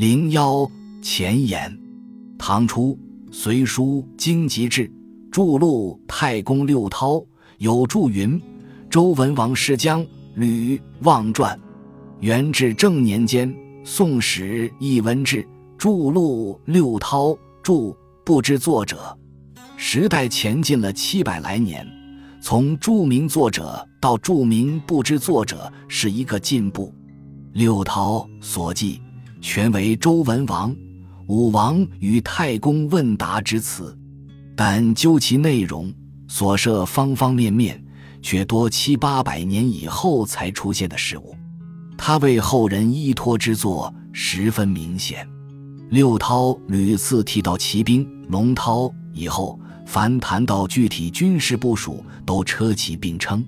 零幺前言：唐初《隋书·经籍志》著录太公六韬有注云：“周文王世将吕望传。”元至正年间，《宋史·艺文志》著录六韬著不知作者。时代前进了七百来年，从著名作者到著名不知作者是一个进步。六韬所记全为周文王、武王与太公问答之词，但究其内容，所涉方方面面，却多七八百年以后才出现的事物。他为后人依托之作十分明显。六韬屡次提到骑兵、龙韬以后。凡谈到具体军事部署，都车骑并称，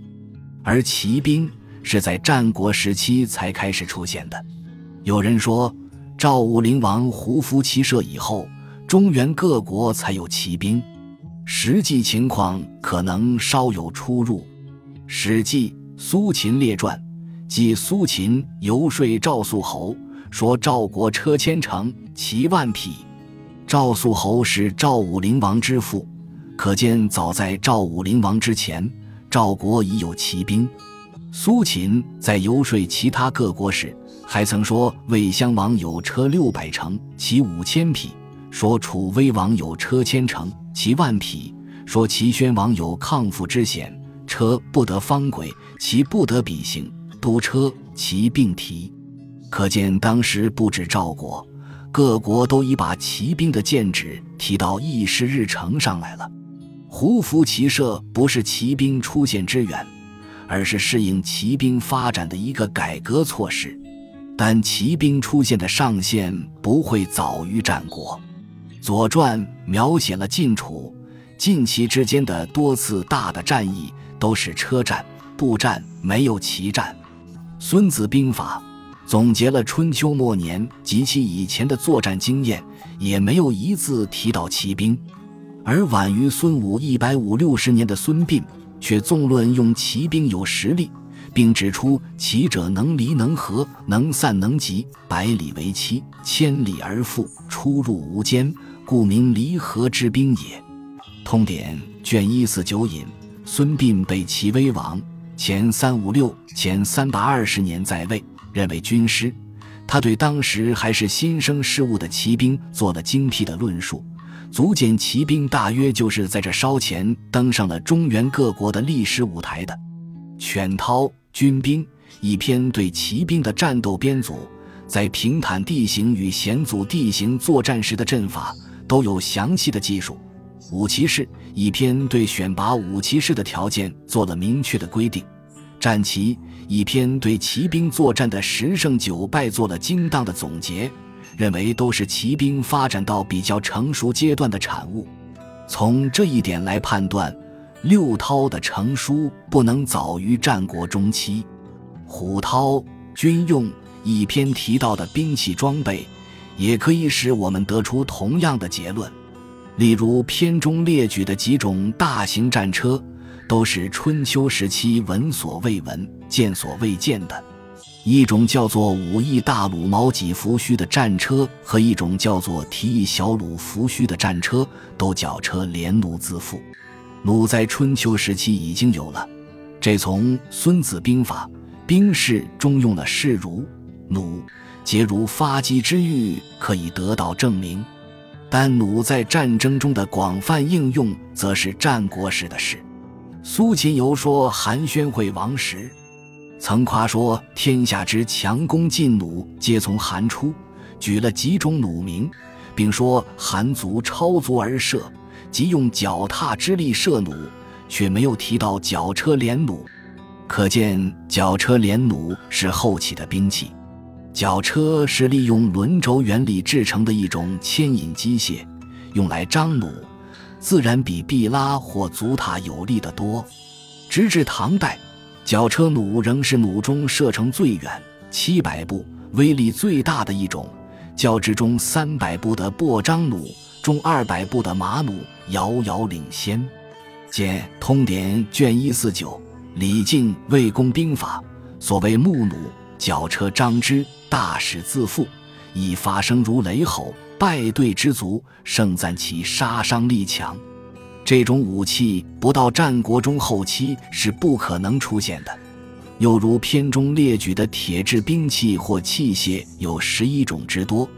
而骑兵是在战国时期才开始出现的。有人说，赵武灵王胡服骑射以后，中原各国才有骑兵，实际情况可能稍有出入。《史记·苏秦列传》记苏秦游说赵肃侯，说赵国车千乘，骑万匹。赵肃侯是赵武灵王之父。可见，早在赵武灵王之前，赵国已有骑兵。苏秦在游说其他各国时，还曾说魏襄王有车六百乘，骑五千匹；说楚威王有车千乘，骑万匹；说齐宣王有抗父之险，车不得方轨，骑不得比行，都车骑并提。可见当时不止赵国，各国都已把骑兵的建制提到议事日程上来了。胡服骑射不是骑兵出现之源，而是适应骑兵发展的一个改革措施。但骑兵出现的上限不会早于战国。《左传》描写了晋楚、晋齐之间的多次大的战役，都是车战、步战，没有骑战。《孙子兵法》总结了春秋末年及其以前的作战经验，也没有一字提到骑兵。而晚于孙武一百五六十年的孙膑，却纵论用骑兵有实力，并指出骑者能离能合，能散能集，百里为期，千里而复，出入无间，故名离合之兵也。通典卷一四九引，孙膑被齐威王前三五六前三百二十年在位，任为军师，他对当时还是新生事物的骑兵做了精辟的论述。足见骑兵大约就是在这稍前登上了中原各国的历史舞台的。犬韬《军兵》一篇对骑兵的战斗编组，在平坦地形与险阻地形作战时的阵法都有详细的技术。武骑士一篇对选拔武骑士的条件做了明确的规定。战旗一篇对骑兵作战的十胜九败做了精当的总结。认为都是骑兵发展到比较成熟阶段的产物。从这一点来判断，六韬的成书不能早于战国中期。虎韬《军用》一篇提到的兵器装备，也可以使我们得出同样的结论。例如篇中列举的几种大型战车，都是春秋时期闻所未闻、见所未见的。一种叫做五翼大鲁毛戟扶须的战车和一种叫做提翼小鲁扶须的战车，都叫车连弩自负。弩在春秋时期已经有了，这从《孙子兵法·兵士》中用了士如弩，皆如发机之欲，可以得到证明。但弩在战争中的广泛应用，则是战国时的事。苏秦游说韩宣惠王时。曾夸说天下之强弓劲弩皆从韩出，举了几种弩名，并说韩足超足而射，即用脚踏之力射弩，却没有提到脚车连弩。可见脚车连弩是后起的兵器。脚车是利用轮轴原理制成的一种牵引机械，用来张弩，自然比臂拉或足踏有力得多。直至唐代。绞车弩仍是弩中射程最远、七百步、威力最大的一种。较之中三百步的薄张弩，中二百步的马弩遥遥领先。见《通典》卷一四九，李靖《魏公兵法》，所谓木弩，绞车张之，大使自负，以发声如雷吼，败队之卒，盛赞其杀伤力强。这种武器不到战国中后期是不可能出现的。又如片中列举的铁制兵器或器械有十一种之多，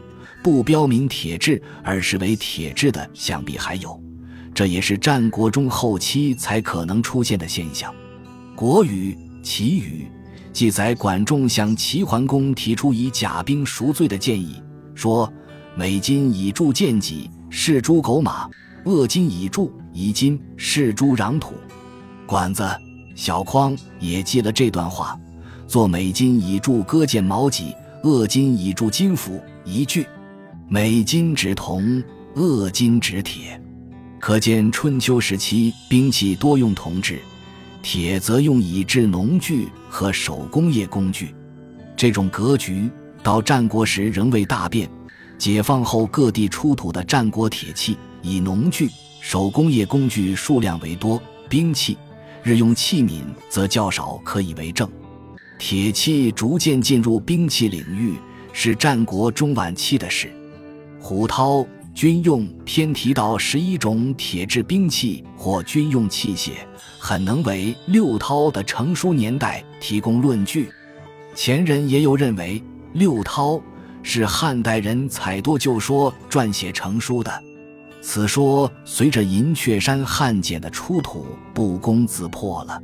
不标明铁制而是为铁制的，想必还有。这也是战国中后期才可能出现的现象。《国语·齐语》记载，管仲向齐桓公提出以甲兵赎罪的建议，说：“美金以铸剑戟，是诸狗马；恶金以铸以金，是诸壤土。”管子。小匡也记了这段话，做美金以铸戈剑矛戟，恶金以铸金斧一句。美金指铜，恶金指铁，可见春秋时期兵器多用铜制，铁则用以制农具和手工业工具。这种格局到战国时仍未大变。解放后各地出土的战国铁器，以农具、手工业工具数量为多，兵器。日用器皿则较少，可以为证。铁器逐渐进入兵器领域，是战国中晚期的事。胡涛军用篇提到十一种铁制兵器或军用器械，很能为六韬的成书年代提供论据。前人也有认为六韬是汉代人采多旧说撰写成书的。此说随着银雀山汉简的出土不攻自破了。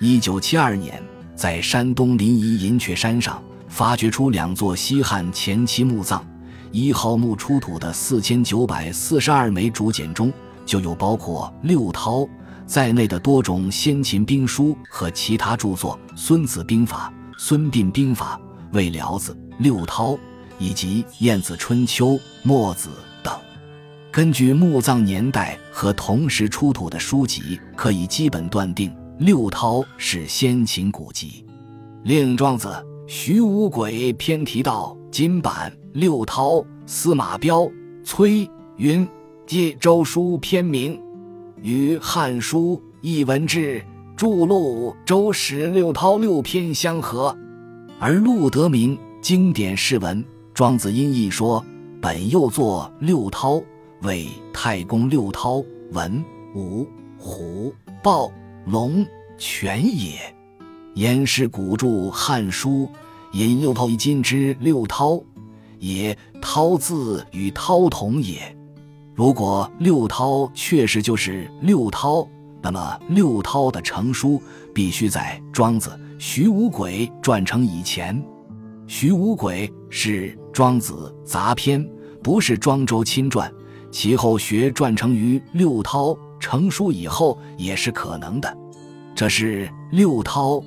一九七二年，在山东临沂银雀山上发掘出两座西汉前期墓葬，一号墓出土的四千九百四十二枚竹简中，就有包括六韬在内的多种先秦兵书和其他著作，《孙子兵法》《孙膑兵法》《魏辽子》《六韬》，以及《晏子春秋》《墨子》。等根据墓葬年代和同时出土的书籍，可以基本断定六韬是先秦古籍。令《庄子·徐无鬼篇》提到：“金版六韬，司马彪、崔云借周书篇名，与《汉书·艺文志》著录周史六韬六篇相合。”而陆德明《经典释文》，庄子音译说：“本又作六韬。”为太公六韬，文武虎豹龙犬也。言是古著《汉书》，引六韬一金之六韬，也。韬字与韬同也。如果六韬确实就是六韬，那么六韬的成书必须在庄子《徐无鬼》传成以前。《徐无鬼》是庄子杂篇，不是庄周亲传。其后学传成于六韬成书以后也是可能的，这是六韬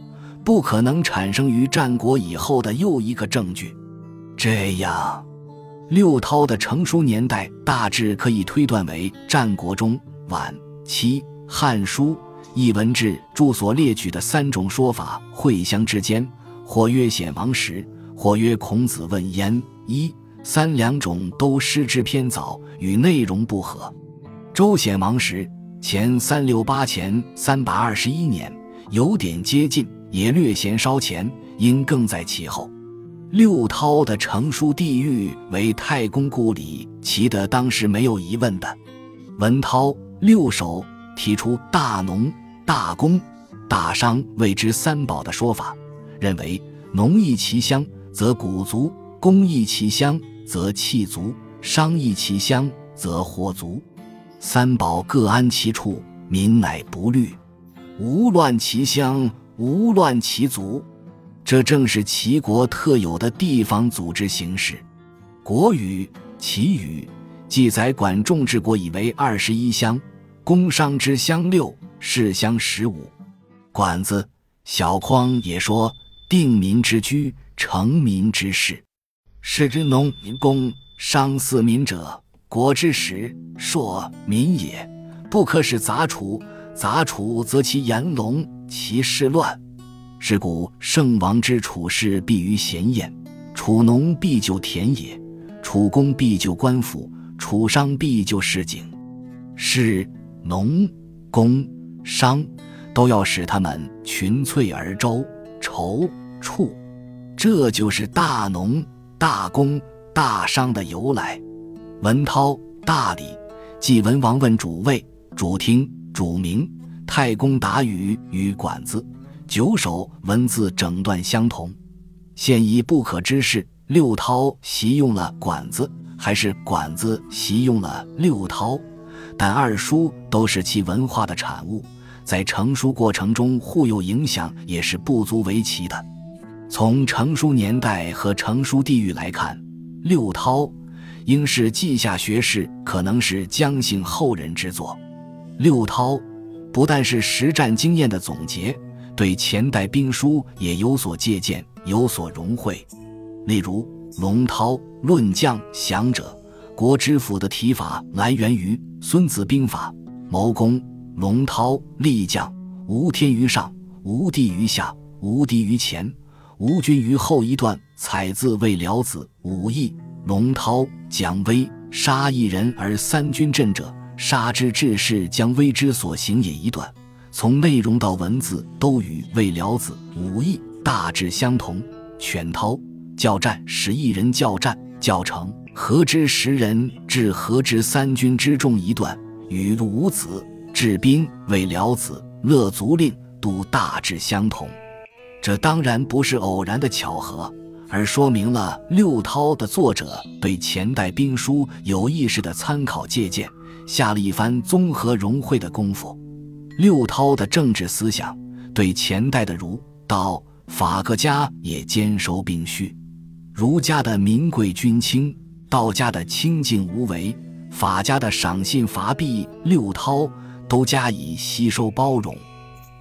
不可能产生于战国以后的又一个证据。这样，六韬的成书年代大致可以推断为战国中晚期。《汉书·艺文志》著所列举的三种说法会相之间，或曰显王时，或曰孔子问焉。一。三两种都失之偏早，与内容不合。周显王时前三六八前三百二十一年，有点接近，也略嫌稍前，应更在其后。六韬的成书地域为太公故里，其的当时没有疑问的。文韬六首提出大农、大工、大商谓之三宝的说法，认为农易其乡，则谷足；工易其乡。则气足，商议其乡，则火足，三宝各安其处，民乃不虑，无乱其乡，无乱其族。这正是齐国特有的地方组织形式。《国语·齐语》记载，管仲治国以为二十一乡，工商之乡六，士乡十五。管子、小匡也说：“定民之居，成民之事。”是之农民工商四民者，国之始，硕民也。不可使杂处，杂处则其言聋，其事乱。是故圣王之处事必于贤晏，楚农必就田野，楚工必就官府，楚商必就市井。是、农、工、商都要使他们群粹而周、筹、处，这就是大农。大工大商的由来。文涛，大理。即文王问主位，主听，主名。太公答语与管子、九首文字整段相同。现已不可知是六韬习用了管子，还是管子习用了六韬。但二书都是其文化的产物，在成书过程中互有影响，也是不足为奇的。从成书年代和成书地域来看，六韬应是稷下学士，可能是姜姓后人之作。六韬不但是实战经验的总结，对前代兵书也有所借鉴，有所融汇。例如龙韬论将降者，国之府的提法来源于《孙子兵法》。谋攻龙韬立将，无天于上，无地于下，无敌于前。吴军于后一段采自魏辽子武艺，龙韬将威杀一人而三军阵者，杀之志士将威之所行也一段。从内容到文字都与魏辽子武艺大致相同。犬韬教战使一人教战教成，何之十人至何之三军之众一段，与伍子治兵魏辽子乐足令都大致相同。这当然不是偶然的巧合，而说明了六韬的作者对前代兵书有意识的参考借鉴，下了一番综合融汇的功夫。六韬的政治思想对前代的儒、道、法各家也兼收并蓄，儒家的民贵君轻，道家的清静无为，法家的赏信罚弊，六韬都加以吸收包容。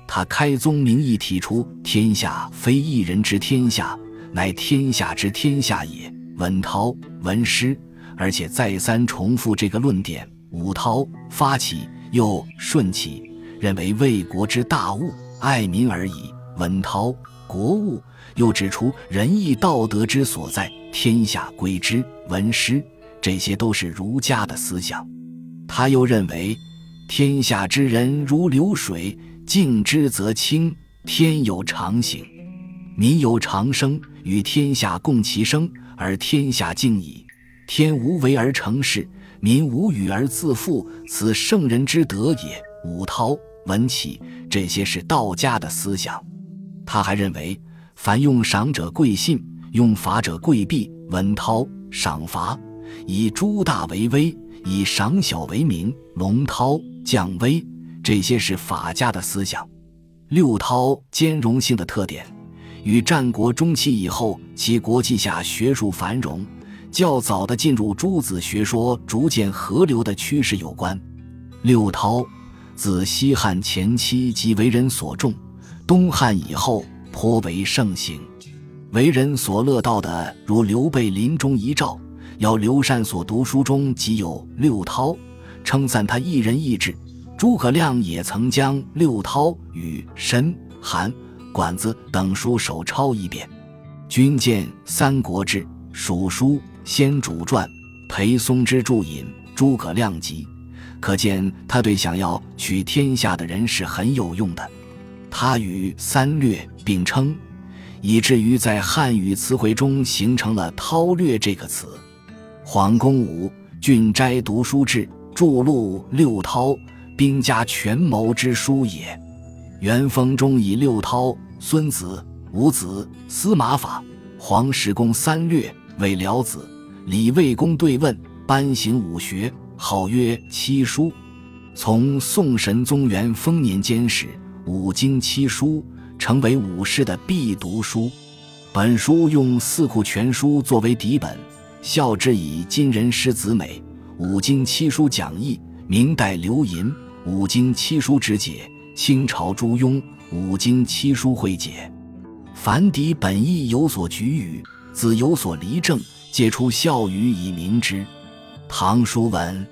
他开宗明义提出：“天下非一人之天下，乃天下之天下也。”文韬、文师，而且再三重复这个论点。武韬发起，又顺起，认为为国之大务，爱民而已。文韬国务，又指出仁义道德之所在，天下归之。文师，这些都是儒家的思想。他又认为，天下之人如流水。静之则清，天有常形，民有常生，与天下共其生，而天下静矣。天无为而成事，民无与而自富，此圣人之德也。武涛、文启这些是道家的思想。他还认为，凡用赏者贵信，用罚者贵币。文韬赏罚，以诸大为威，以赏小为名。龙韬降威。这些是法家的思想，六韬兼容性的特点，与战国中期以后其国际下学术繁荣、较早的进入诸子学说逐渐合流的趋势有关。六韬自西汉前期即为人所重，东汉以后颇为盛行，为人所乐道的，如刘备临终遗诏要刘禅所读书中即有六韬，称赞他一人意志。诸葛亮也曾将六韬与申、韩、管子等书手抄一遍。君见《三国志》《蜀书》《先主传》，裴松之注引《诸葛亮集》，可见他对想要取天下的人是很有用的。他与三略并称，以至于在汉语词汇中形成了“韬略”这个词。黄公武《郡斋读书志》注录六韬。兵家权谋之书也。元丰中以六韬、孙子、五子、司马法、黄石公三略为辽子，李卫公对问，颁行武学，号曰七书。从宋神宗元丰年间始，五经七书成为武士的必读书。本书用《四库全书》作为底本，校之以今人师子美。五经七书讲义，明代刘寅。五经七书之解，清朝朱庸五经七书会解，凡底本意有所举语，子有所离正，皆出孝语以明之。唐叔文。